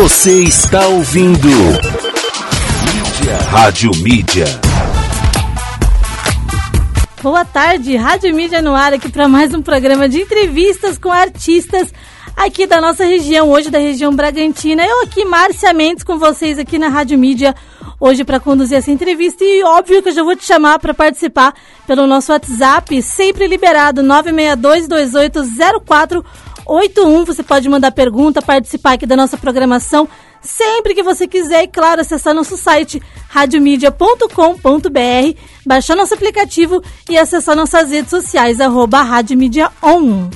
Você está ouvindo Mídia. Rádio Mídia. Boa tarde, Rádio Mídia no ar aqui para mais um programa de entrevistas com artistas aqui da nossa região, hoje da região Bragantina. Eu aqui, Márcia Mendes, com vocês aqui na Rádio Mídia, hoje para conduzir essa entrevista. E óbvio que eu já vou te chamar para participar pelo nosso WhatsApp, sempre liberado, 962280481. Você pode mandar pergunta, participar aqui da nossa programação sempre que você quiser e, claro, acessar nosso site radiomedia.com.br, baixar nosso aplicativo e acessar nossas redes sociais, arroba Rádio Mídia On.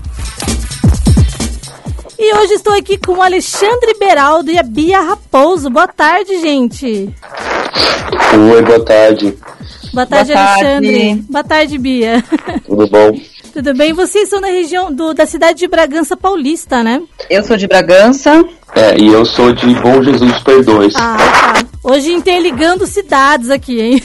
E hoje estou aqui com o Alexandre Beraldo e a Bia Raposo. Boa tarde, gente. Oi, boa tarde. Boa tarde, Boa Alexandre. tarde. Boa tarde, Bia. Tudo bom? Tudo bem? Vocês são da região do, da cidade de Bragança Paulista, né? Eu sou de Bragança. É, e eu sou de Bom Jesus Perdões. Ah, tá. Hoje interligando cidades aqui, hein?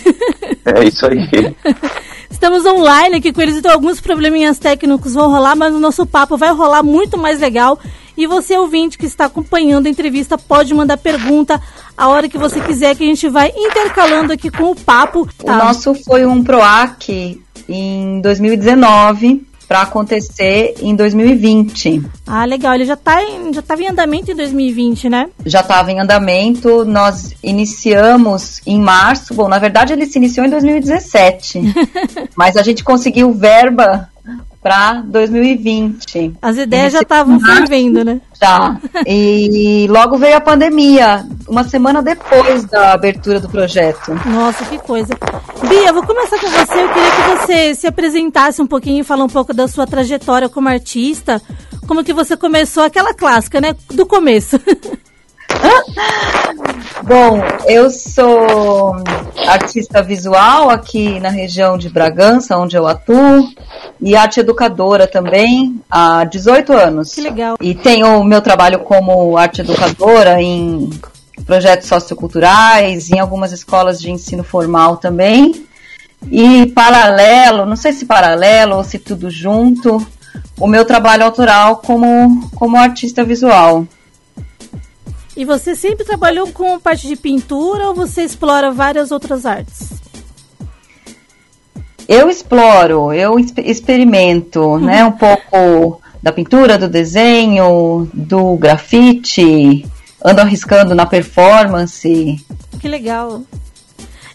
É isso aí. Estamos online aqui com eles, então alguns probleminhas técnicos vão rolar, mas o nosso papo vai rolar muito mais legal. E você, ouvinte que está acompanhando a entrevista, pode mandar pergunta a hora que você quiser, que a gente vai intercalando aqui com o papo. O Tá. nosso foi um PROAC em 2019 para acontecer em 2020. Ah, legal. Ele já tá em, já estava em andamento em 2020, né? Já estava em andamento, nós iniciamos em março. Bom, na verdade ele se iniciou em 2017, mas a gente conseguiu verba para 2020. As ideias já estavam fervendo, né? Já. E logo veio a pandemia, uma semana depois da abertura do projeto. Nossa, que coisa. Bia, vou começar com você. Eu queria que você se apresentasse um pouquinho e falar um pouco da sua trajetória como artista. Como que você começou aquela clássica, né? Do começo. Bom, eu sou artista visual aqui na região de Bragança, onde eu atuo, e arte educadora também há 18 anos. Que legal. E tenho o meu trabalho como arte educadora em projetos socioculturais, em algumas escolas de ensino formal também. E paralelo, não sei se paralelo ou se tudo junto, o meu trabalho autoral como, como artista visual. E você sempre trabalhou com parte de pintura ou você explora várias outras artes? Eu exploro, eu exp- experimento, né, um pouco da pintura, do desenho, do grafite, ando arriscando na performance. Que legal.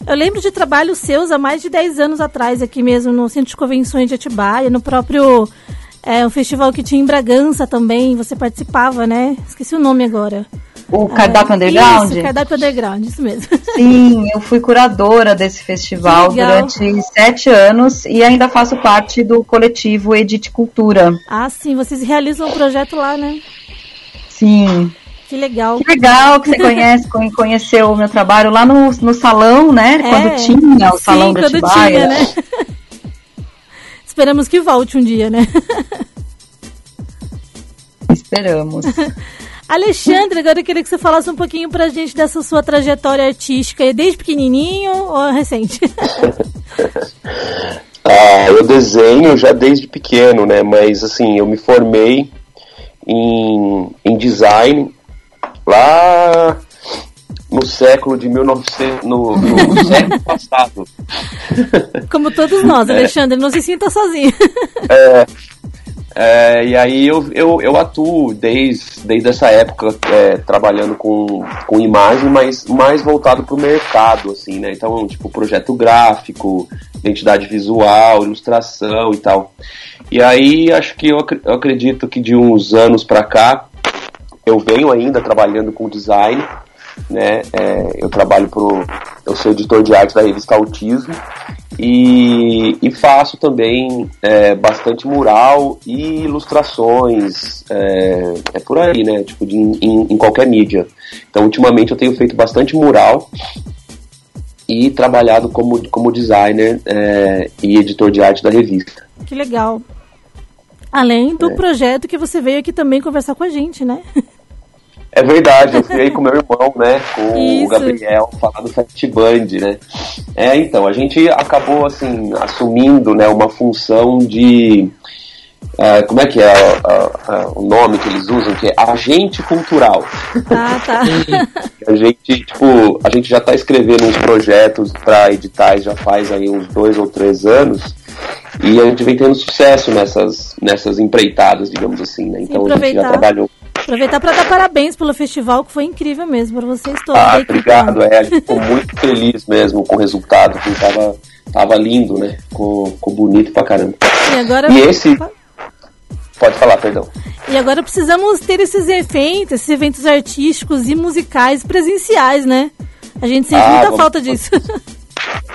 Eu lembro de trabalhos seus há mais de 10 anos atrás, aqui mesmo no Centro de Convenções de Atibaia, no próprio é, um festival que tinha em Bragança também. Você participava, né? Esqueci o nome agora. O cardápio Ah, underground? Isso, cardápio underground, isso mesmo. Sim, eu fui curadora desse festival durante sete anos e ainda faço parte do coletivo Edite Cultura. ah, sim, vocês realizam um projeto lá, né? Sim. Que legal. Que legal que você conhece, conhe- conheceu o meu trabalho lá no, no salão, né? É, quando tinha o sim, salão da Atibaia. tinha, né? Esperamos que volte um dia, né? Esperamos. Alexandre, agora eu queria que você falasse um pouquinho pra gente dessa sua trajetória artística, desde pequenininho ou recente? Ah, eu desenho já desde pequeno, né? Mas assim, eu me formei em, em design lá no século de 1900, no, no século passado. Como todos nós, Alexandre, não se sinta sozinho. É, e aí eu, eu, eu atuo desde, desde essa época é, trabalhando com, com imagem, mas mais voltado para o mercado, assim, né? Então, tipo, projeto gráfico, identidade visual, ilustração e tal. E aí acho que eu, eu acredito que de uns anos para cá eu venho ainda trabalhando com design, né? É, eu trabalho pro, eu sou editor de arte da revista Autismo e, e faço também é, bastante mural e ilustrações, é, é por aí, né? Tipo, de, em, em qualquer mídia. Então, ultimamente eu tenho feito bastante mural e trabalhado como, como designer é, e editor de arte da revista. Que legal. Além do É. projeto que você veio aqui também conversar com a gente, né? É verdade, eu fui aí com meu irmão, né? Com Isso. o Gabriel, falar do Fast Band, né? É, então, a gente acabou, assim, assumindo, né, uma função de, é, como é que é o nome que eles usam? Que é agente cultural. Ah, tá. a gente, tipo, a gente já está escrevendo uns projetos para editais já faz aí uns dois ou três anos. E a gente vem tendo sucesso nessas, nessas empreitadas, digamos assim, né? Então a gente já trabalhou. Aproveitar para dar parabéns pelo festival, que foi incrível mesmo para vocês todos. Ah, obrigado, é, a gente ficou muito feliz mesmo com o resultado, que tava, tava lindo, né? Ficou, ficou bonito pra caramba. E agora. E esse. Pode falar, perdão. E agora precisamos ter esses eventos, esses eventos artísticos e musicais presenciais, né? A gente sente ah, muita vamos... falta disso.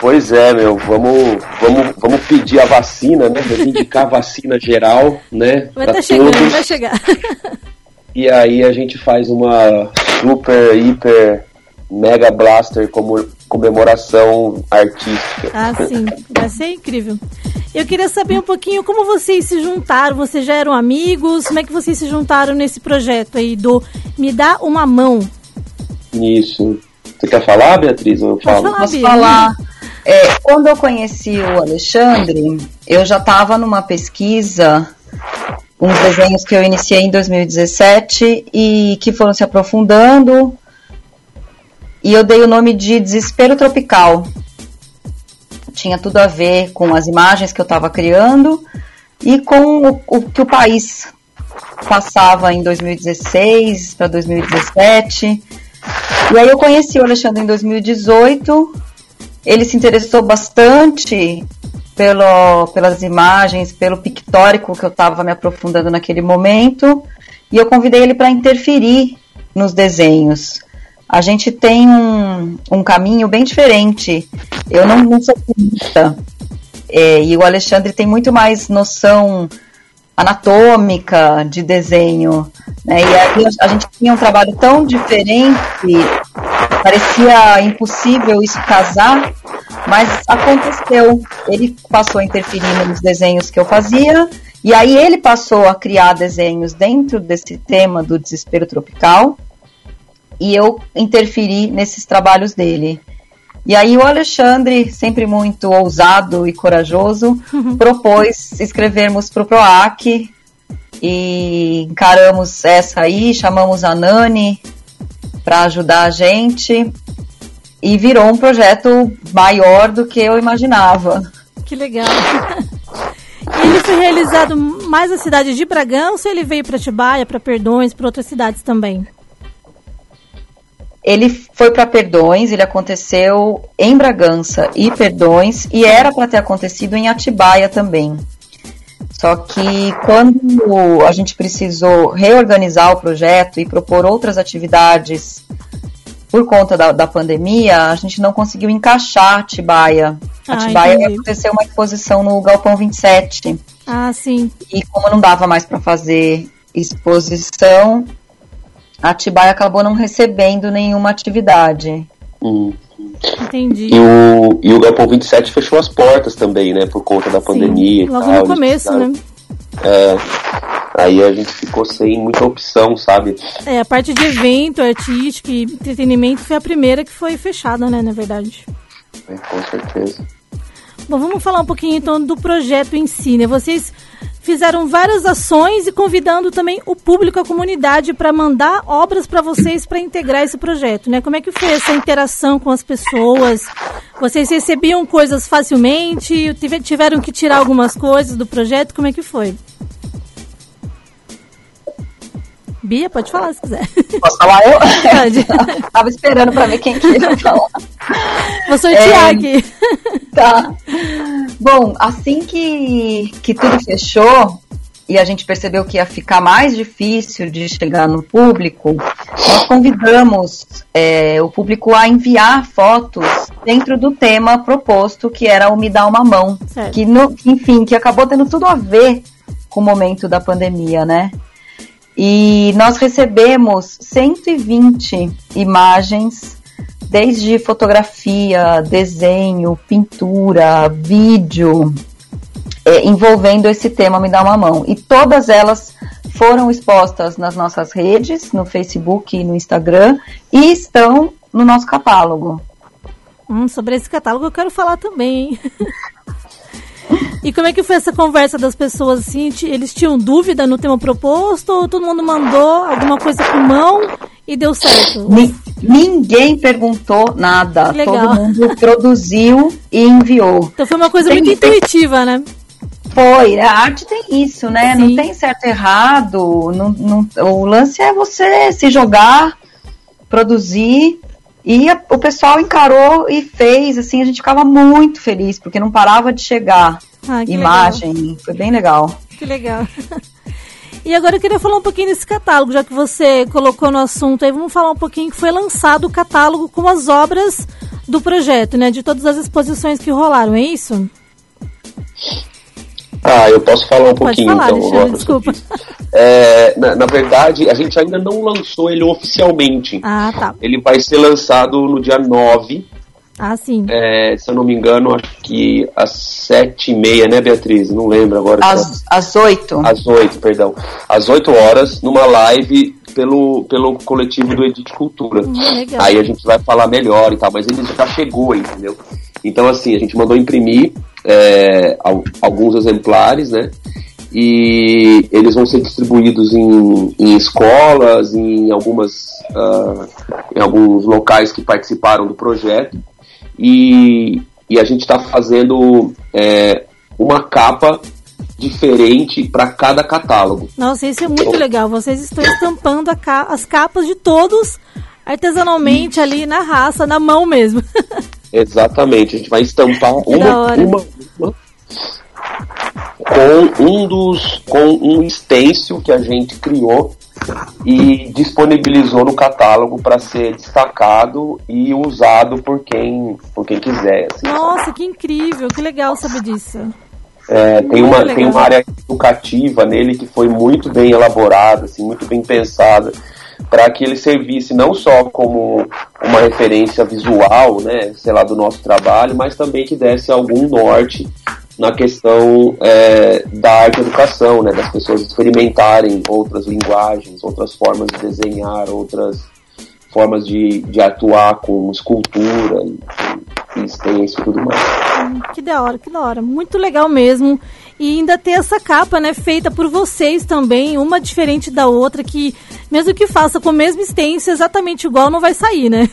Pois é, meu, vamos, vamos, vamos pedir a vacina, né? Reivindicar a vacina geral, né? Vai tá chegando, todos. vai chegar. E aí a gente faz uma super, hiper, mega blaster como comemoração artística. Ah, sim, vai ser incrível. Eu queria saber um pouquinho como vocês se juntaram, vocês já eram amigos, como é que vocês se juntaram nesse projeto aí do Me Dá Uma Mão? Isso. Você quer falar, Beatriz? Eu falo. Falar, Posso falar. É, quando eu conheci o Alexandre, eu já estava numa pesquisa, uns desenhos que eu iniciei em 2017 e que foram se aprofundando. E eu dei o nome de Desespero Tropical. Tinha tudo a ver com as imagens que eu estava criando e com o, o que o país passava em 2016 para 2017 e aí eu conheci o Alexandre em 2018. Ele se interessou bastante pelo, pelas imagens, pelo pictórico que eu estava me aprofundando naquele momento. E eu convidei ele para interferir nos desenhos. A gente tem um, um caminho bem diferente. Eu não, não sou pinta. É, e o Alexandre tem muito mais noção anatômica de desenho. Né? E aí a gente tinha um trabalho tão diferente, parecia impossível isso casar, mas aconteceu. Ele passou a interferir nos desenhos que eu fazia, e aí ele passou a criar desenhos dentro desse tema do desespero tropical, e eu interferi nesses trabalhos dele. E aí o Alexandre, sempre muito ousado e corajoso, propôs escrevermos para o PROAC e encaramos essa aí, chamamos a Nani para ajudar a gente e virou um projeto maior do que eu imaginava. Que legal. Ele foi realizado mais na cidade de Bragança ou ele veio para Atibaia, para Perdões, para outras cidades também? Ele foi para Perdões, ele aconteceu em Bragança e Perdões, e era para ter acontecido em Atibaia também. Só que quando a gente precisou reorganizar o projeto e propor outras atividades por conta da, da pandemia, a gente não conseguiu encaixar Atibaia. Ah, Atibaia entendi. aconteceu uma exposição no Galpão 27. Ah, sim. E como não dava mais para fazer exposição, Atibaia acabou não recebendo nenhuma atividade. Hum. Entendi. E o, e o Galpão 27 fechou as portas também, né? Por conta da pandemia Sim, logo tal, no começo, né? É, aí a gente ficou sem muita opção, sabe? É, a parte de evento, artístico e entretenimento foi a primeira que foi fechada, né? Na verdade. É, com certeza. Bom, vamos falar um pouquinho então do projeto em si, né? Vocês fizeram várias ações e convidando também o público, a comunidade, para mandar obras para vocês para integrar esse projeto, né? Como é que foi essa interação com as pessoas? Vocês recebiam coisas facilmente? Tiveram que tirar algumas coisas do projeto? Como é que foi? Bia, pode falar se quiser. Posso falar eu? Pode. Tava esperando para ver quem queria falar. Vou sortear é, aqui. Tá. Bom, assim que, que tudo fechou e a gente percebeu que ia ficar mais difícil de chegar no público, nós convidamos é, o público a enviar fotos dentro do tema proposto, que era o Me Dá Uma Mão. Certo. Que, no, enfim, que acabou tendo tudo a ver com o momento da pandemia, né? E nós recebemos 120 imagens, desde fotografia, desenho, pintura, vídeo, é, envolvendo esse tema Me Dá Uma Mão. E todas elas foram expostas nas nossas redes, no Facebook e no Instagram, e estão no nosso catálogo. Hum, sobre esse catálogo eu quero falar também? E como é que foi essa conversa das pessoas assim? Eles tinham dúvida no tema proposto ou todo mundo mandou alguma coisa com mão e deu certo? Ni ninguém perguntou nada. Todo mundo produziu e enviou. Então foi uma coisa tem, muito intuitiva, né? Foi, a arte tem isso, né? Sim. Não tem certo e errado. Não, não, o lance é você se jogar, produzir e a, o pessoal encarou e fez, assim, a gente ficava muito feliz, porque não parava de chegar ah, imagem. Legal. Foi bem legal. Que legal. E agora eu queria falar um pouquinho desse catálogo, já que você colocou no assunto aí, vamos falar um pouquinho que foi lançado o catálogo com as obras do projeto, né? De todas as exposições que rolaram, é isso? Ah, eu posso falar um Pode pouquinho falar, então. Alexandre, desculpa. É, na, na, verdade, a gente ainda não lançou ele oficialmente. Ah, tá. Ele vai ser lançado no dia 9. Ah, sim. É, se eu não me engano, acho que às sete e meia, né, Beatriz? Não lembro agora. Às, às oito. Às oito, perdão. Às oito horas, numa live pelo, pelo coletivo do Edit Cultura. Hum, Aí a gente vai falar melhor e tal, mas ele já chegou, entendeu? Então, assim, a gente mandou imprimir é, alguns exemplares, né? E eles vão ser distribuídos em, em escolas, em algumas uh, em alguns locais que participaram do projeto. E, e a gente está fazendo é, uma capa diferente para cada catálogo. Nossa, isso é muito então, legal. Vocês estão estampando ca as capas de todos artesanalmente ali na raça, na mão mesmo. Exatamente, a gente vai estampar uma, uma, uma, com um dos com um stencil que a gente criou e disponibilizou no catálogo para ser destacado e usado por quem por quem quiser. Assim, Nossa, sabe? que incrível, que legal saber disso. É, tem, uma, tem uma área educativa nele que foi muito bem elaborada, assim, muito bem pensada para que ele servisse não só como uma referência visual, né, sei lá, do nosso trabalho, mas também que desse algum norte na questão é, da arte educação, né, das pessoas experimentarem outras linguagens, outras formas de desenhar, outras formas de, de atuar com escultura e, e e tudo mais. Hum, que da hora, que da hora. Muito legal mesmo. E ainda ter essa capa, né, feita por vocês também, uma diferente da outra, que mesmo que faça com o mesmo extenso, exatamente igual, não vai sair, né?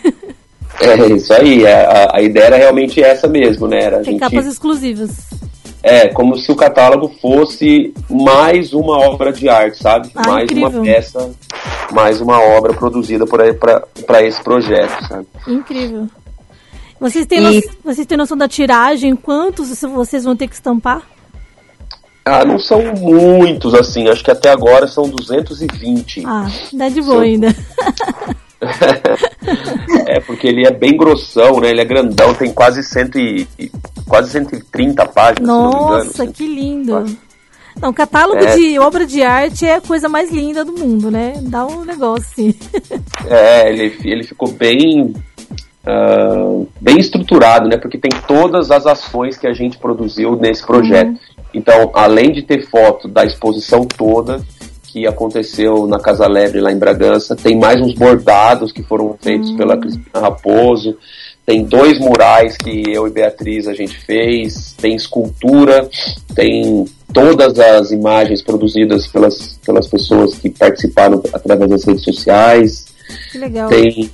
É, isso aí. A, a ideia era realmente essa mesmo, né? Era Tem gente... capas exclusivas. É, como se o catálogo fosse mais uma obra de arte, sabe? Ah, mais incrível. uma peça, mais uma obra produzida para esse projeto, sabe? Incrível. Vocês têm, e... no... vocês têm noção da tiragem? Quantos vocês vão ter que estampar? Ah, não são muitos, assim. Acho que até agora são 220. Ah, dá de boa são... ainda. é, porque ele é bem grossão, né? Ele é grandão, tem quase, cento e, quase 130 páginas. Nossa, engano, que lindo! Não, catálogo é. de obra de arte é a coisa mais linda do mundo, né? Dá um negócio assim. é, ele, ele ficou bem. Uh, bem estruturado, né? Porque tem todas as ações que a gente produziu nesse projeto. Uhum. Então, além de ter foto da exposição toda que aconteceu na Casa Lebre lá em Bragança, tem mais uns bordados que foram feitos hum. pela Cristina Raposo, tem dois murais que eu e Beatriz a gente fez, tem escultura, tem todas as imagens produzidas pelas, pelas pessoas que participaram através das redes sociais. Tem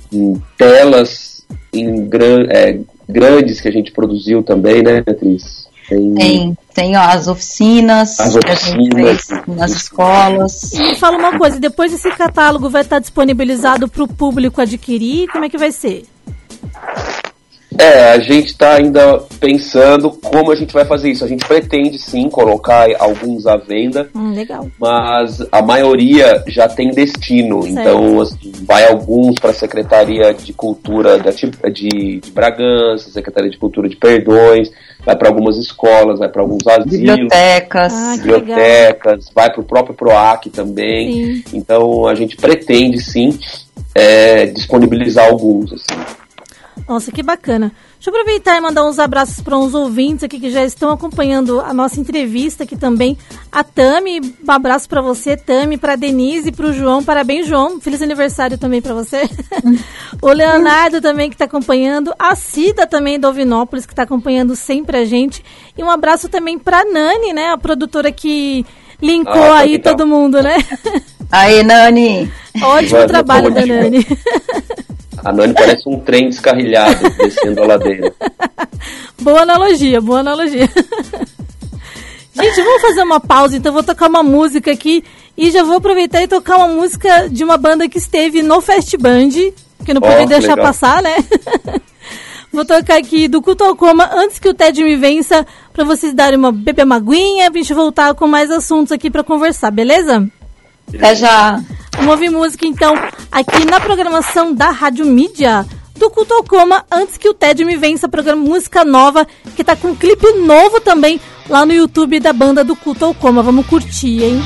telas em gran, é, grandes que a gente produziu também, né, Beatriz? Tem, tem, tem ó, as oficinas, as oficinas nas escolas. Me fala uma coisa, depois esse catálogo vai estar disponibilizado para o público adquirir? Como é que vai ser? É, a gente está ainda pensando como a gente vai fazer isso. A gente pretende sim colocar alguns à venda, hum, legal. mas a maioria já tem destino. Certo. Então, assim, vai alguns para a Secretaria de Cultura de, de, de Bragança, Secretaria de Cultura de Perdões, vai para algumas escolas, vai para alguns asilos, bibliotecas, ah, bibliotecas, vai para o próprio PROAC também. Sim. Então, a gente pretende sim é, disponibilizar alguns. Assim. Nossa, que bacana. Deixa eu aproveitar e mandar uns abraços para uns ouvintes aqui que já estão acompanhando a nossa entrevista aqui também. A Tami, um abraço para você, Tami, para Denise, para o João. Parabéns, João. Feliz aniversário também para você. O Leonardo também que está acompanhando, a Cida também do Ovinópolis que está acompanhando sempre a gente. E um abraço também para Nani, né, a produtora que linkou ah, aí então. todo mundo, né? Aí, Nani. Ótimo trabalho da Nani. A Nani parece um trem descarrilhado descendo a ladeira. Boa analogia, boa analogia. Gente, vamos fazer uma pausa, então vou tocar uma música aqui e já vou aproveitar e tocar uma música de uma banda que esteve no Fest Band, que não podia oh, deixar legal. passar, né? vou tocar aqui do Culto ao Coma antes que o Ted me vença, para vocês darem uma bebê maguinha, a gente voltar com mais assuntos aqui para conversar, beleza? Até já. Vamos ouvir música então aqui na programação da Rádio Mídia do Culto ao Coma antes que o Ted me vença, programa música nova que tá com um clipe novo também lá no YouTube da banda do Culto ao Coma. Vamos curtir, hein?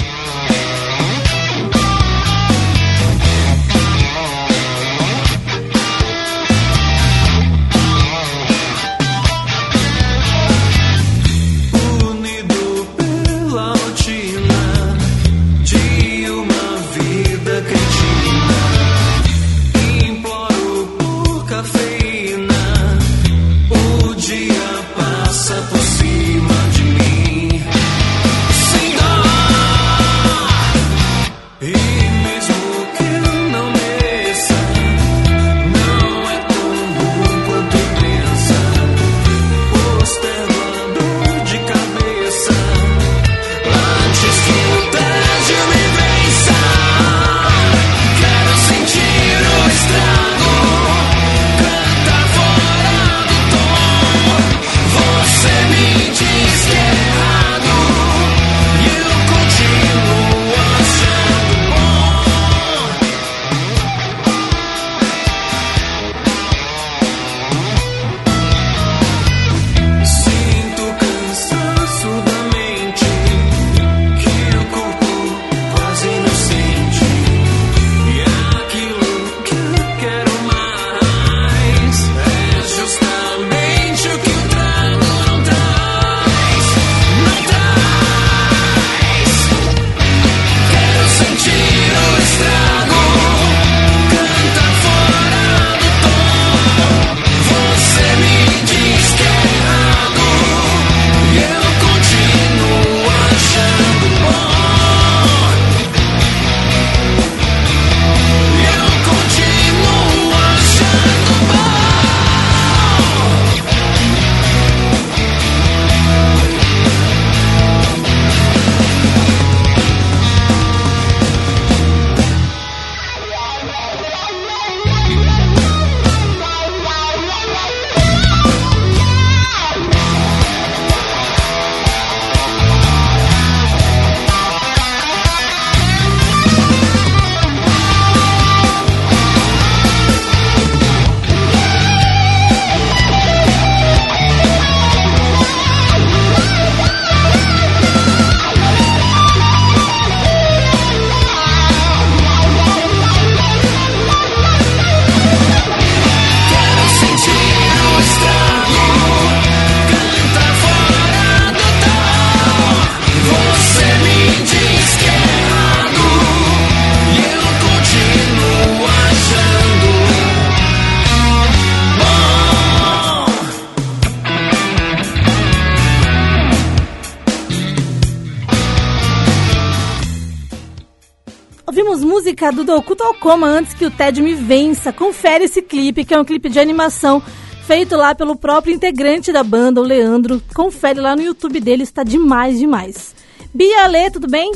Música do Doku Tokoma antes que o Ted me vença. Confere esse clipe, que é um clipe de animação feito lá pelo próprio integrante da banda, o Leandro. Confere lá no YouTube dele, está demais, demais. Bia, Ale, tudo bem?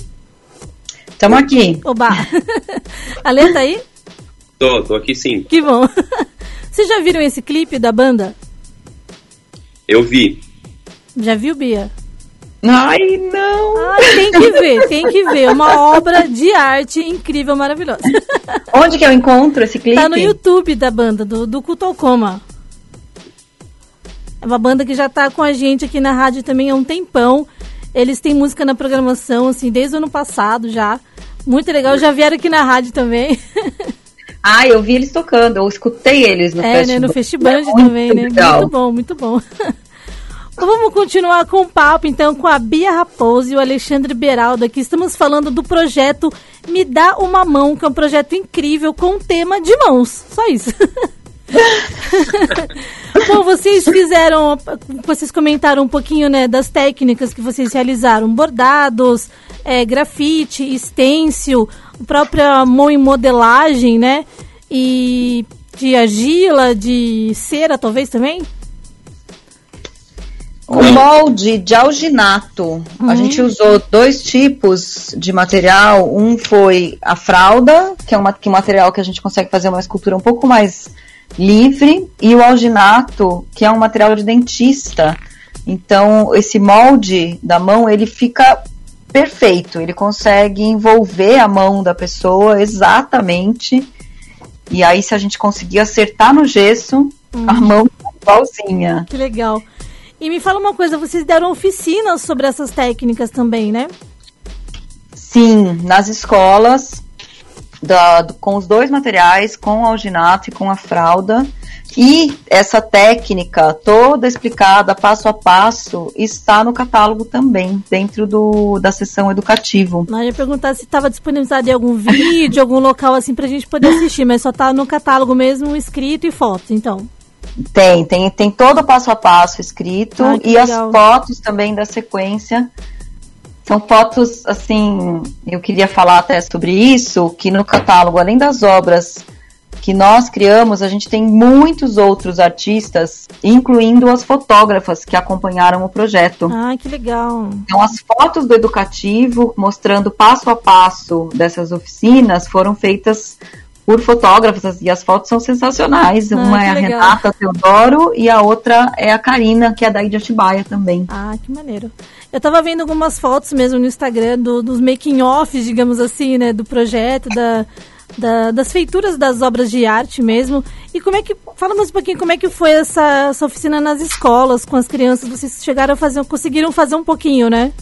Estamos aqui. Oba! Ale, tá aí? Tô, tô aqui sim. Que bom. Vocês já viram esse clipe da banda? Eu vi. Já viu, Bia? Ai, não! Ai, tem que ver, tem que ver. Uma obra de arte incrível, maravilhosa. Onde que eu encontro esse clipe? Tá no YouTube da banda, do, do Cutocoma. É uma banda que já tá com a gente aqui na rádio também há um tempão. Eles têm música na programação, assim, desde o ano passado já. Muito legal, já vieram aqui na rádio também. Ah, eu vi eles tocando, eu escutei eles no é, festival. É, né, no Festival é também, né? Legal. Muito bom, muito bom. Vamos continuar com o papo, então, com a Bia Raposo e o Alexandre Beraldo aqui. Estamos falando do projeto Me Dá Uma Mão, que é um projeto incrível com tema de mãos. Só isso. Bom, vocês fizeram, vocês comentaram um pouquinho, né, das técnicas que vocês realizaram, bordados, é, grafite, stencil, própria mão em modelagem, né, e de argila, de cera, talvez também? O molde de alginato. Uhum. A gente usou dois tipos de material. Um foi a fralda, que é, uma, que é um material que a gente consegue fazer uma escultura um pouco mais livre, e o alginato, que é um material de dentista. Então, esse molde da mão, ele fica perfeito. Ele consegue envolver a mão da pessoa exatamente. E aí, se a gente conseguir acertar no gesso, uhum. a mão tá igualzinha. Que legal. E me fala uma coisa, vocês deram oficinas sobre essas técnicas também, né? Sim, nas escolas, da, com os dois materiais, com o alginato e com a fralda. E essa técnica toda explicada passo a passo está no catálogo também, dentro do, da sessão educativo. Eu ia perguntar se estava disponibilizado em algum vídeo, algum local assim para a gente poder assistir, mas só está no catálogo mesmo, escrito e fotos, então. Tem, tem, tem todo o passo a passo escrito ah, e legal. as fotos também da sequência. São fotos, assim, eu queria falar até sobre isso, que no catálogo, além das obras que nós criamos, a gente tem muitos outros artistas, incluindo as fotógrafas que acompanharam o projeto. Ah, que legal. Então, as fotos do educativo, mostrando passo a passo dessas oficinas, foram feitas por fotógrafos e as fotos são sensacionais. Ah, Uma é a legal. Renata Teodoro e a outra é a Karina, que é daí de Atibaia também. Ah, que maneiro. Eu tava vendo algumas fotos mesmo no Instagram do, dos making-offs, digamos assim, né, do projeto, da, da, das feituras das obras de arte mesmo. E como é que. Fala mais um pouquinho como é que foi essa, essa oficina nas escolas com as crianças. Vocês chegaram a fazer, conseguiram fazer um pouquinho, né?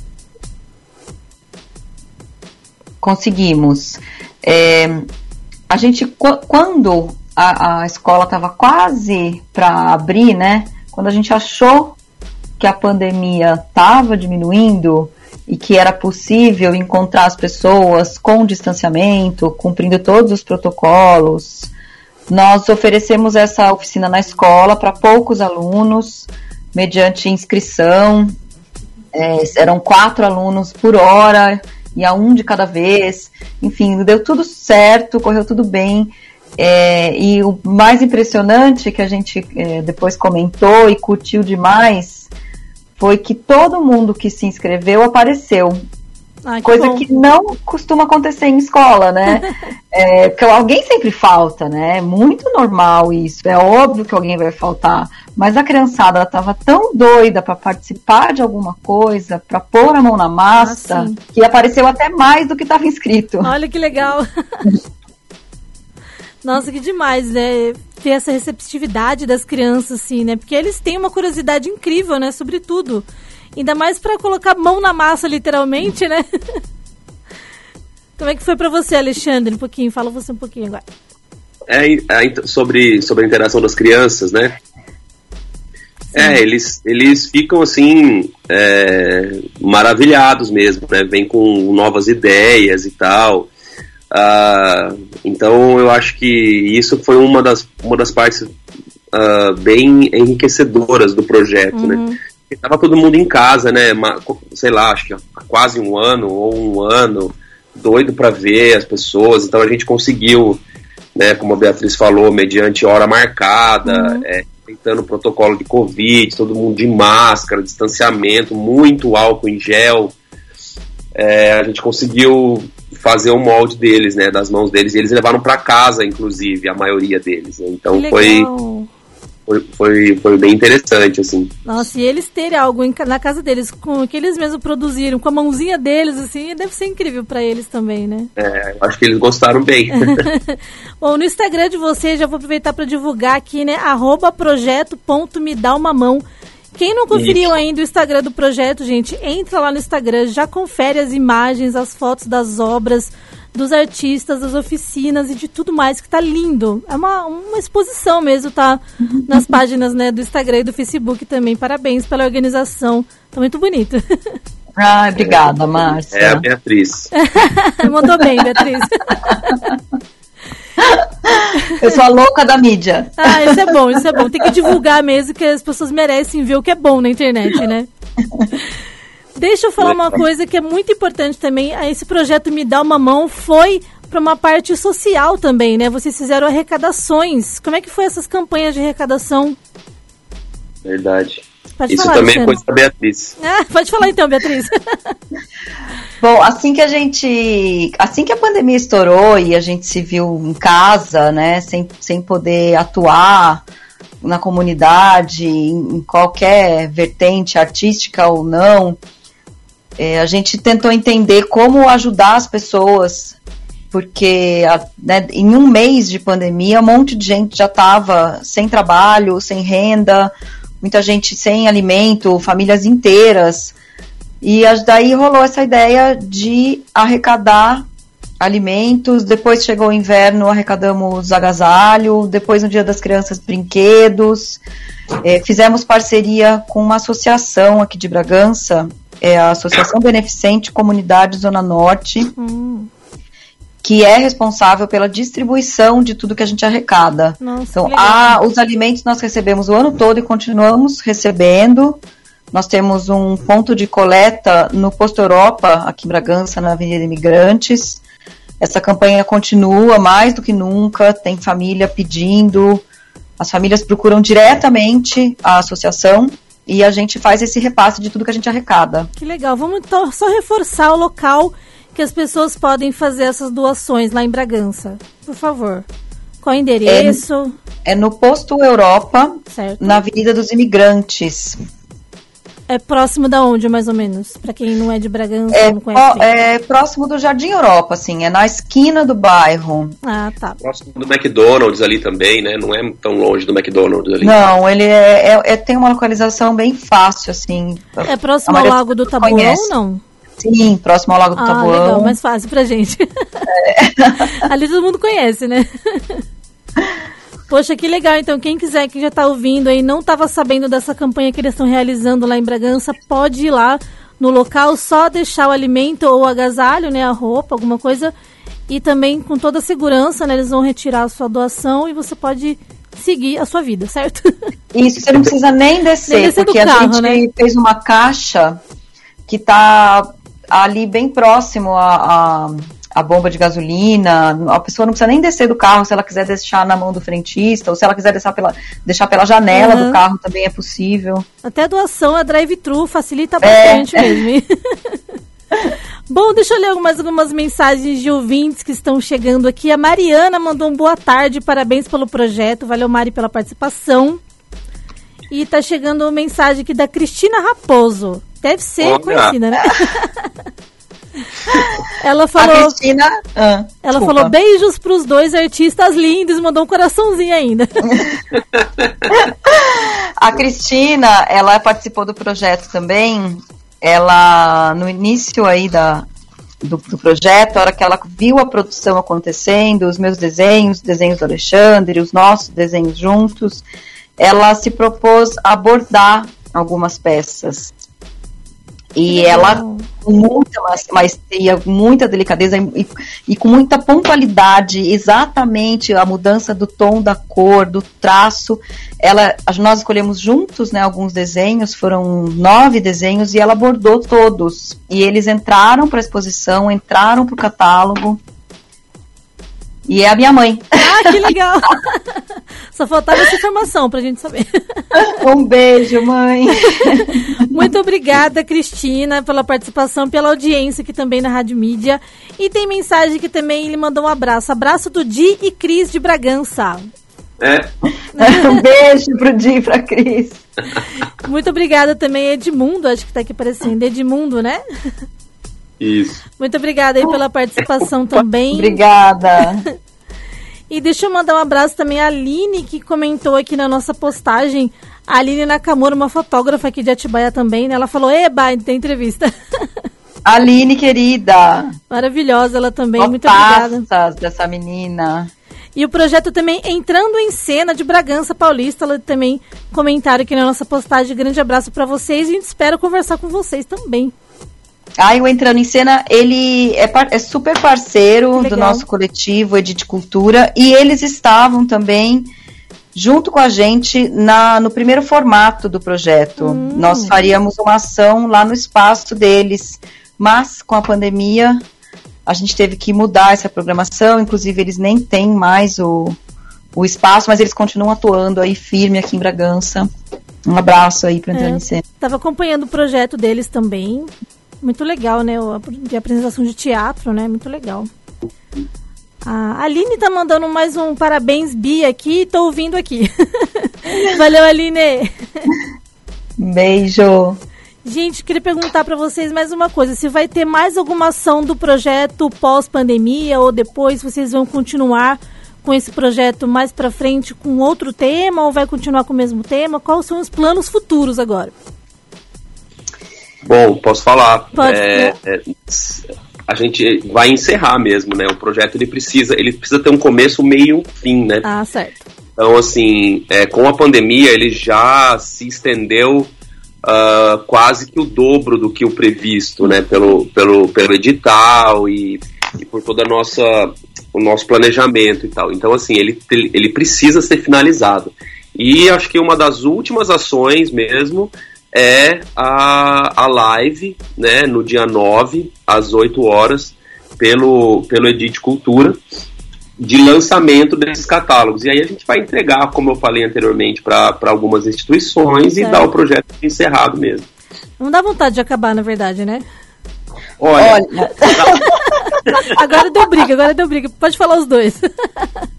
Conseguimos. É, a gente, quando a, a escola estava quase para abrir, né? Quando a gente achou que a pandemia estava diminuindo e que era possível encontrar as pessoas com distanciamento, cumprindo todos os protocolos, nós oferecemos essa oficina na escola para poucos alunos, mediante inscrição. É, eram quatro alunos por hora ia um de cada vez. Enfim, deu tudo certo, correu tudo bem. É, e o mais impressionante que a gente é, depois comentou e curtiu demais foi que todo mundo que se inscreveu apareceu. Ai, Coisa bom. que não costuma acontecer em escola, né? é, porque alguém sempre falta, né? É muito normal isso. É óbvio que alguém vai faltar. Mas a criançada estava tão doida para participar de alguma coisa, para pôr a mão na massa, ah, que apareceu até mais do que estava inscrito. Olha que legal. Nossa, que demais, né? Ter essa receptividade das crianças, assim, né? Porque eles têm uma curiosidade incrível, né? Sobre tudo. Ainda mais para colocar mão na massa, literalmente, né? Como é que foi para você, Alexandre? Um pouquinho, fala você um pouquinho agora. É, é, sobre, sobre a interação das crianças, né? É, eles, eles ficam assim, é, maravilhados mesmo, né? Vêm com novas ideias e tal. Ah, então eu acho que isso foi uma das, uma das partes uh, bem enriquecedoras do projeto, né? uhum. né? Tava todo mundo em casa, né? Sei lá, acho que há quase um ano ou um ano, doido para ver as pessoas. Então a gente conseguiu, né? Como a Beatriz falou, mediante hora marcada, uhum. é, tentando o protocolo de Covid, todo mundo de máscara, distanciamento, muito álcool em gel. É, a gente conseguiu fazer o molde deles, né, das mãos deles, e eles levaram para casa, inclusive, a maioria deles. Né? Então foi foi, foi, foi bem interessante, assim. Nossa, e eles terem algo em, na casa deles, com que eles mesmos produziram, com a mãozinha deles, assim, deve ser incrível para eles também, né? É, eu acho que eles gostaram bem. Bom, no Instagram de vocês, já vou aproveitar para divulgar aqui, né, arroba projeto.me dá uma mão. Quem não conferiu Isso. ainda o Instagram do projeto, gente, entra lá no Instagram, já confere as imagens, as fotos das obras, dos artistas, das oficinas e de tudo mais, que tá lindo. É uma, uma exposição mesmo, tá? Nas páginas né, do Instagram e do Facebook também. Parabéns pela organização. Tá muito bonito. Ai, obrigada, Márcia. É a Beatriz. Mandou bem, Beatriz. Eu sou a louca da mídia. Ah, isso é bom, isso é bom. Tem que divulgar mesmo que as pessoas merecem ver o que é bom na internet, né? Deixa eu falar uma coisa que é muito importante também. Esse projeto Me Dá Uma Mão foi para uma parte social também, né? Vocês fizeram arrecadações. Como é que foi essas campanhas de arrecadação? Verdade. Pode Isso falar, também é Luciano. coisa da Beatriz. Ah, pode falar então, Beatriz. Bom, assim que a gente. Assim que a pandemia estourou e a gente se viu em casa, né, sem, sem poder atuar na comunidade, em, em qualquer vertente artística ou não, eh, a gente tentou entender como ajudar as pessoas, porque a- né, em um mês de pandemia, um monte de gente já estava sem trabalho, sem renda, muita gente sem alimento, famílias inteiras. E daí rolou essa ideia de arrecadar alimentos. Depois chegou o inverno, arrecadamos agasalho. Depois, no Dia das Crianças, brinquedos. Eh, fizemos parceria com uma associação aqui de Bragança, é a Associação Beneficente Comunidade Zona Norte, Hum, que é responsável pela distribuição de tudo que a gente arrecada. nossa, Então, a- os alimentos nós recebemos o ano todo e continuamos recebendo. Nós temos um ponto de coleta no Posto Europa, aqui em Bragança, na Avenida Imigrantes. Essa campanha continua mais do que nunca, tem família pedindo, as famílias procuram diretamente a associação e a gente faz esse repasse de tudo que a gente arrecada. Que legal. Vamos então só reforçar o local que as pessoas podem fazer essas doações lá em Bragança. Por favor. Qual o endereço? É no Posto Europa, Certo. na Avenida dos Imigrantes. É próximo da onde, mais ou menos? Pra quem não é de Bragança, É, não conhece. é próximo do Jardim Europa, assim, é na esquina do bairro. Ah, tá. Próximo do McDonald's ali também, né? Não é tão longe do McDonald's ali. Não, ele é, é- é- tem uma localização bem fácil, assim. É próximo ao Lago do Tabuão ou conhece. não? Sim, próximo ao Lago do Ah, Tabuão. legal, mais fácil pra gente. Ali todo mundo conhece, né? Poxa, que legal. Então, quem quiser, que já tá ouvindo aí, não tava sabendo dessa campanha que eles estão realizando lá em Bragança, pode ir lá no local, só deixar o alimento ou o agasalho, né, a roupa, alguma coisa, e também com toda a segurança, né, eles vão retirar a sua doação e você pode seguir a sua vida, certo? Isso, você não precisa nem descer, Nem descer porque carro, a gente né? fez uma caixa que tá ali bem próximo à, à, à bomba de gasolina. A pessoa não precisa nem descer do carro se ela quiser deixar na mão do frentista, ou se ela quiser deixar pela, deixar pela janela Uhum. do carro também é possível. Até a doação a drive-thru facilita É. bastante mesmo. hein? Bom, deixa eu ler mais algumas mensagens de ouvintes que estão chegando aqui. A Mariana mandou um boa tarde, parabéns pelo projeto. Valeu, Mari, pela participação. E tá chegando mensagem aqui da Cristina Raposo. Deve ser Olha. conhecida, né? ela A falou, Cristina. ah, ela desculpa. falou beijos pros dois artistas lindos, mandou um coraçãozinho ainda. A Cristina, ela participou do projeto também. Ela, no início aí da, do, do projeto, a hora que ela viu a produção acontecendo, os meus desenhos, os desenhos do Alexandre, os nossos desenhos juntos, ela se propôs a abordar algumas peças. E ela, com muita ma- maestria, muita delicadeza e, e com muita pontualidade, exatamente a mudança do tom da cor, do traço. Ela, a- nós escolhemos juntos, né, alguns desenhos, foram nove desenhos e ela abordou todos. E eles entraram para a exposição, entraram para o catálogo. E é a minha mãe. Ah, que legal! Só faltava essa informação pra gente saber. Um beijo, mãe. Muito obrigada, Cristina, pela participação, pela audiência aqui também na Rádio Mídia. E tem mensagem que também ele mandou um abraço. Abraço do Di e Cris de Bragança. É. Um beijo pro Di e pra Cris. Muito obrigada também, Edmundo, acho que tá aqui aparecendo. Edmundo, né? Isso. Muito obrigada aí pela participação também. Obrigada. E deixa eu mandar um abraço também à Aline, que comentou aqui na nossa postagem. A Aline Nakamura, uma fotógrafa aqui de Atibaia também, né? Ela falou, eba, tem entrevista. Aline, querida. Maravilhosa ela também, muito Fotaças obrigada. dessa menina. E o projeto também Entrando em Cena de Bragança Paulista, ela também comentaram aqui na nossa postagem. Grande abraço para vocês e a gente espera conversar com vocês também. Aí o Entrando em Cena, ele é, é super parceiro do nosso coletivo Edite Cultura e eles estavam também junto com a gente na, no primeiro formato do projeto. Hum. Nós faríamos uma ação lá no espaço deles, mas com a pandemia a gente teve que mudar essa programação, inclusive eles nem têm mais o, o espaço, mas eles continuam atuando aí firme aqui em Bragança. Um abraço aí para Entrando é, em Cena. Estava acompanhando o projeto deles também. Muito legal, né? De apresentação de teatro, né? Muito legal. A Aline tá mandando mais um parabéns, Bia, aqui. Tô ouvindo aqui. Valeu, Aline. Beijo. Gente, queria perguntar para vocês mais uma coisa. Se vai ter mais alguma ação do projeto pós-pandemia ou depois vocês vão continuar com esse projeto mais para frente com outro tema ou vai continuar com o mesmo tema? Quais são os planos futuros agora? Bom, posso falar. Pode é, é, a gente vai encerrar mesmo, né? O projeto ele precisa, ele precisa ter um começo, meio fim, né? Ah, certo. Então, assim, é, com a pandemia, ele já se estendeu uh, quase que o dobro do que o previsto, né? Pelo, pelo, pelo edital e, e por toda a nossa o nosso planejamento e tal. Então, assim, ele, ele precisa ser finalizado. E acho que uma das últimas ações mesmo é a, a live, né, no dia 9, às 8 horas, pelo, pelo Edit Cultura, de lançamento desses catálogos. E aí a gente vai entregar, como eu falei anteriormente, para algumas instituições e dar o projeto encerrado mesmo. Não dá vontade de acabar, na verdade, né? Olha. Olha. agora deu briga, agora deu briga. Pode falar os dois.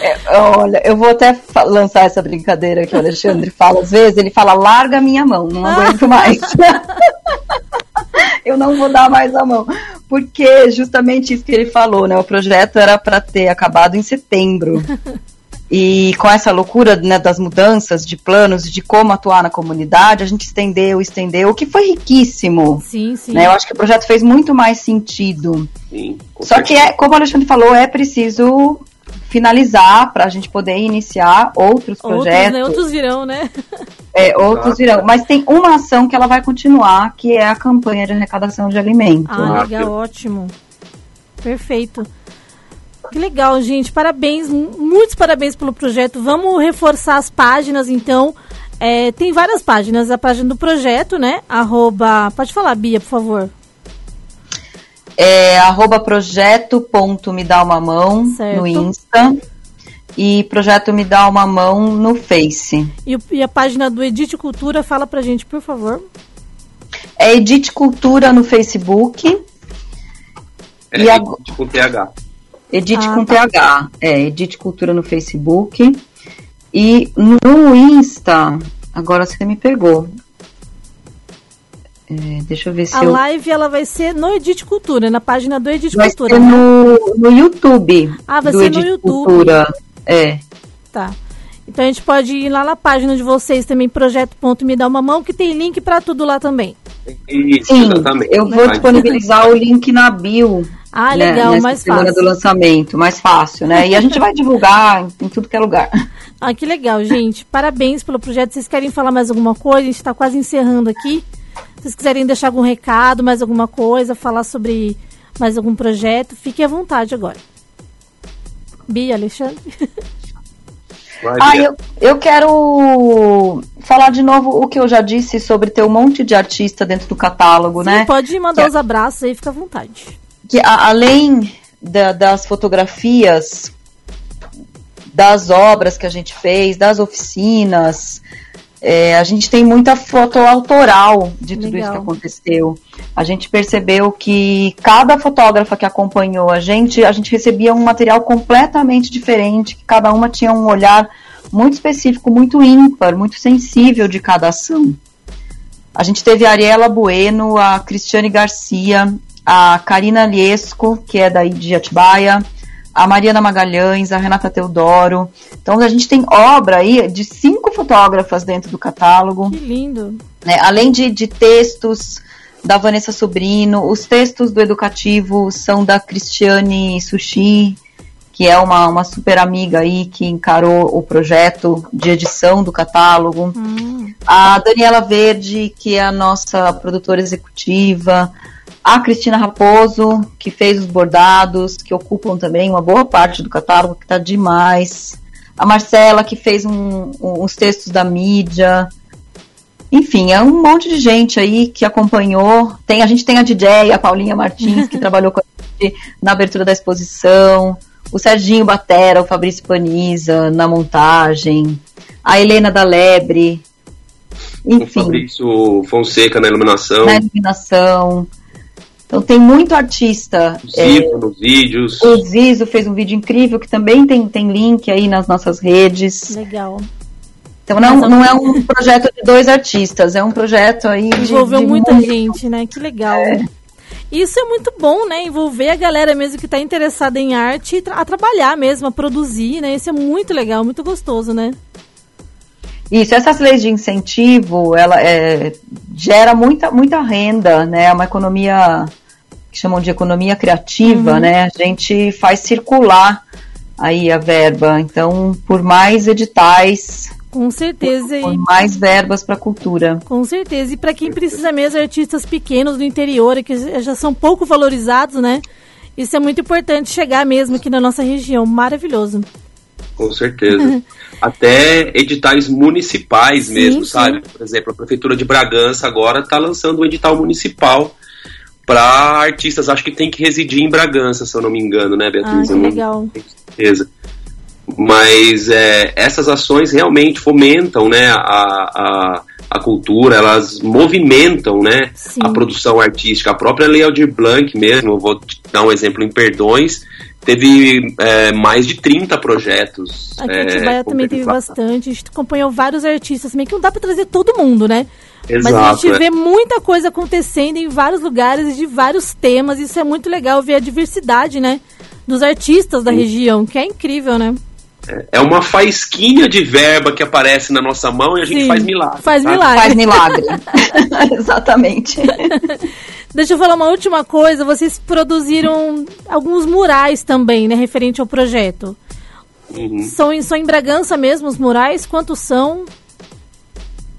É, olha, eu vou até lançar essa brincadeira que o Alexandre fala às vezes. Ele fala: larga a minha mão, não aguento mais. eu não vou dar mais a mão. Porque justamente isso que ele falou, né? O projeto era para ter acabado em setembro. E com essa loucura né, das mudanças de planos, de como atuar na comunidade, a gente estendeu, estendeu, o que foi riquíssimo. Sim, sim. Né? Eu acho que o projeto fez muito mais sentido. Sim, Só que, é, como o Alexandre falou, é preciso finalizar para a gente poder iniciar outros, outros projetos. Né? Outros virão, né? É, outros virão. Mas tem uma ação que ela vai continuar, que é a campanha de arrecadação de alimentos. Ah, legal, ótimo. Perfeito. Que legal, gente. Parabéns, muitos parabéns pelo projeto. Vamos reforçar as páginas, então. É, tem várias páginas. A página do projeto, né? Arroba. Pode falar, Bia, por favor. É arroba projeto me dá uma mão certo. no Insta e projeto me dá uma mão no Face. E, e a página do Edite Cultura, fala pra gente, por favor. É Edite Cultura no Facebook. É, e a... com TH. Edite ah, com tá. TH. É, Edite Cultura no Facebook. E no Insta, agora você me pegou. É, deixa eu ver se a eu... live ela vai ser no Edite Cultura, na página do Edite vai Cultura. Ser né? no, no YouTube. Ah, vai ser no YouTube. Cultura. É. Tá. Então a gente pode ir lá na página de vocês também, projeto. Me Dá Uma Mão, que tem link para tudo lá também. Isso, Sim, exatamente. Eu vou disponibilizar o link na bio. Ah, né, legal, nessa mais semana fácil. do lançamento, mais fácil, né? E a gente vai divulgar em, em tudo que é lugar. Ah, que legal, gente. Parabéns pelo projeto. Vocês querem falar mais alguma coisa? A gente está quase encerrando aqui. Se vocês quiserem deixar algum recado, mais alguma coisa, falar sobre mais algum projeto, fique à vontade agora. Bia, Alexandre. Ah, eu, eu quero falar de novo o que eu já disse sobre ter um monte de artista dentro do catálogo, Sim, né? Pode mandar que, os abraços aí, fica à vontade. Que a, além da, das fotografias, das obras que a gente fez, das oficinas, é, a gente tem muita foto autoral de tudo Legal. isso que aconteceu. A gente percebeu que cada fotógrafa que acompanhou a gente, a gente recebia um material completamente diferente, que cada uma tinha um olhar muito específico, muito ímpar, muito sensível de cada ação. A gente teve a Ariela Bueno, a Cristiane Garcia, a Karina Liesco, que é daí de Atibaia, a Mariana Magalhães, a Renata Teodoro. Então a gente tem obra aí de cinco fotógrafas dentro do catálogo. Que lindo! Né? Além de, de textos da Vanessa Sobrino, os textos do educativo são da Cristiane Sushi, que é uma, uma super amiga aí que encarou o projeto de edição do catálogo. Hum. a Daniela Verde, que é a nossa produtora executiva, a Cristina Raposo, que fez os bordados, que ocupam também uma boa parte do catálogo, que está demais. A Marcela, que fez um, um, os textos da mídia. Enfim, é um monte de gente aí que acompanhou. Tem, a gente tem a DJ, a Paulinha Martins, que trabalhou com a gente na abertura da exposição. O Serginho Batera, o Fabrício Paniza na montagem. A Helena da Lebre, enfim. O Fabrício Fonseca na iluminação. Na iluminação. Então tem muito artista. O Zizo é, nos vídeos. O Zizo fez um vídeo incrível que também tem, tem link aí nas nossas redes. Legal. Então não, não é um projeto de dois artistas, é um projeto aí. Envolveu de, de muita muito... gente, né? Que legal. É. Isso é muito bom, né? Envolver a galera mesmo que está interessada em arte a trabalhar mesmo, a produzir, né? Isso é muito legal, muito gostoso, né? Isso, essas leis de incentivo, ela é, gera muita, muita renda, né? É uma economia que chamam de economia criativa, uhum. né? A gente faz circular aí a verba. Então, por mais editais, com certeza. Com mais verbas para a cultura. Com certeza. E para quem precisa mesmo, artistas pequenos do interior, que já são pouco valorizados, né? Isso é muito importante chegar mesmo aqui na nossa região. Maravilhoso. Com certeza. Até editais municipais mesmo, sim, sabe? Por exemplo, a Prefeitura de Bragança agora está lançando um edital municipal para artistas. Acho que tem que residir em Bragança, se eu não me engano, né, Beatriz? Ah, que legal. Tenho certeza. Mas é, essas ações realmente fomentam né, a, a, a cultura, elas movimentam né, a produção artística. A própria Lei Aldir Blanc mesmo, eu vou dar um exemplo em Perdões, teve é, mais de 30 projetos. Aqui em Atibaia é, também teve bastante. A gente acompanhou vários artistas também, que não dá para trazer todo mundo, né? Exato, Mas a gente é. vê muita coisa acontecendo em vários lugares e de vários temas. Isso é muito legal ver a diversidade, né? Dos artistas da Sim. região, que é incrível, né? É, é uma faísquinha de verba que aparece na nossa mão e a gente Sim, faz milagre. Faz tá? milagre. Faz milagre. Exatamente. Deixa eu falar uma última coisa. Vocês produziram alguns murais também, né? Referente ao projeto. Uhum. São, são em Bragança mesmo os murais? Quantos são?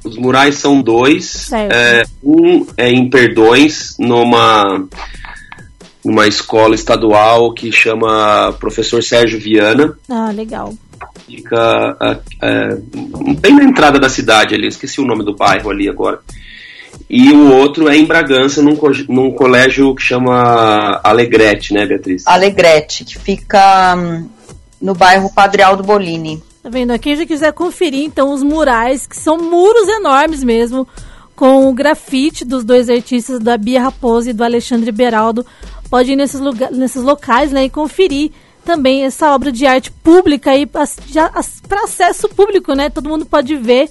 Os murais são dois. É, um é em Perdões, numa, numa escola estadual que chama Professor Sérgio Viana. Ah, legal. Fica é, é, bem na entrada da cidade ali, esqueci o nome do bairro ali agora e o outro é em Bragança, num, num colégio que chama Alegrete, né, Beatriz? Alegrete, que fica hum, no bairro Padre Aldo Bolini. Tá vendo? Quem já quiser conferir, então, os murais, que são muros enormes mesmo, com o grafite dos dois artistas, da Bia Raposo e do Alexandre Beraldo, pode ir nesses, lugar, nesses locais né, e conferir também essa obra de arte pública aí para acesso público, né? Todo mundo pode ver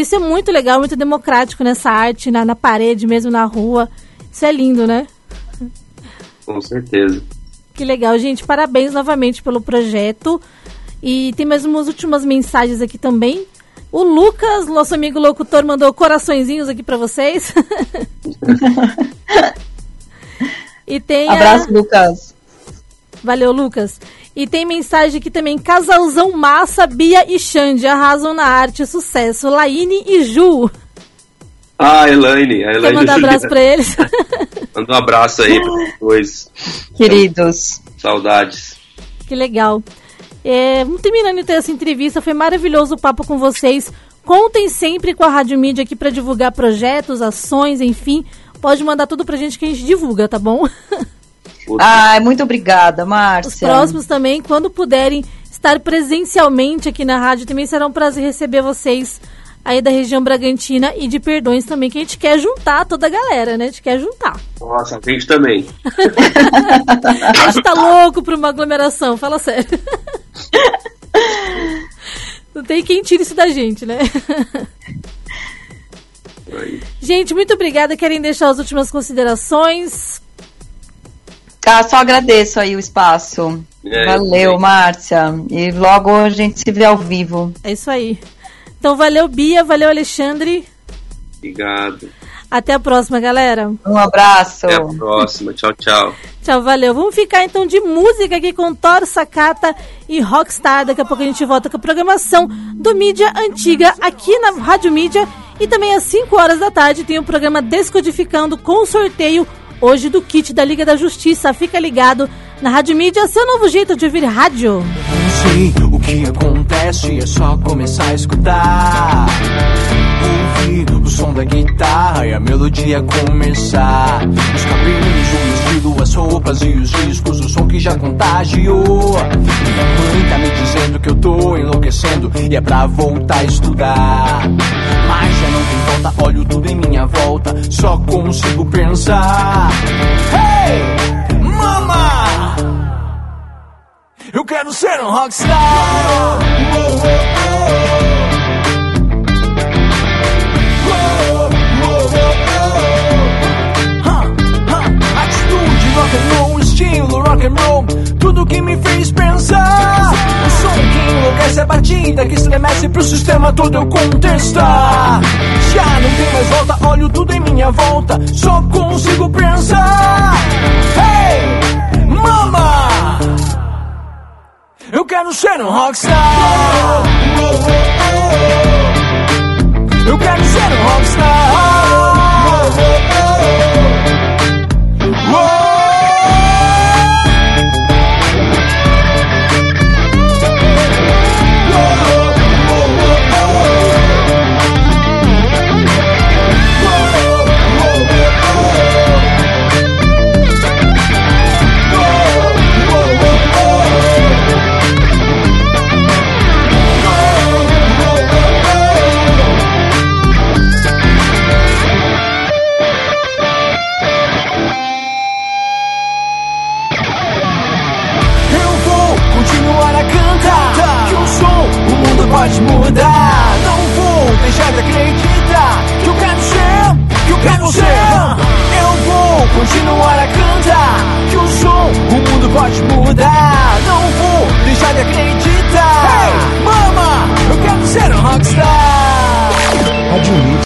isso é muito legal, muito democrático nessa arte, na, na parede, mesmo na rua. Isso é lindo, né? Com certeza. Que legal, gente. Parabéns novamente pelo projeto. E tem mais umas últimas mensagens aqui também. O Lucas, nosso amigo locutor, mandou coraçõezinhos aqui para vocês. e tem Abraço, a... Lucas. Valeu, Lucas. E tem mensagem aqui também: casalzão massa, Bia e Xande arrasam na arte, sucesso. Laine e Ju. Ah, Elaine. A Elaine Quer mandar um abraço pra eles? Manda um abraço aí para os dois. Queridos. Saudades. Que legal. É, terminando então essa entrevista, foi maravilhoso o papo com vocês. Contem sempre com a Rádio Mídia aqui para divulgar projetos, ações, enfim. Pode mandar tudo pra gente que a gente divulga, tá bom? Ai, muito obrigada, Márcia. Os próximos também, quando puderem estar presencialmente aqui na rádio, também será um prazer receber vocês aí da região Bragantina e de Perdões também, que a gente quer juntar toda a galera, né? A gente quer juntar. Nossa, a gente também. a gente tá louco por uma aglomeração, fala sério. Não tem quem tire isso da gente, né? Gente, muito obrigada. Querem deixar as últimas considerações? Ah, só agradeço aí o espaço. É, valeu, Márcia. E logo a gente se vê ao vivo. É isso aí. Então valeu, Bia, valeu, Alexandre. Obrigado. Até a próxima, galera. Um abraço. Até a próxima. Tchau, tchau. Tchau, valeu. Vamos ficar então de música aqui com Thor Sakata e Rockstar. Daqui a pouco a gente volta com a programação do Mídia Antiga aqui na Rádio Mídia E também às 5 horas da tarde tem o programa Descodificando com sorteio hoje do kit da Liga da Justiça. Fica ligado na Rádio Mídia, seu novo jeito de ouvir rádio. Sim, o que acontece é só começar a escutar. Ouvir o som da guitarra e a melodia começar. Os cabelos, o vestido, as roupas e os discos, o som que já contagiou. Minha mãe tá me dizendo que eu tô enlouquecendo e é pra voltar a estudar. Mas já não tem volta, olho tudo em minha volta, só consigo pensar. Hey, mama! Eu quero ser um rockstar. Atitude, rock and roll, estilo rock and roll, tudo que me fez pensar. O som que enlouquece a batida, que estremece pro sistema todo eu contestar. Já não tem mais volta, olho tudo em minha volta, só consigo pensar. Hey, Eu quero ser um rockstar. Eu quero ser um rockstar. Pode mudar. Não vou deixar de acreditar Que eu quero ser, que eu quero ser. Eu vou continuar a cantar Que o som, o mundo pode mudar. Não vou deixar de acreditar. Hey, mama, eu quero ser um rockstar.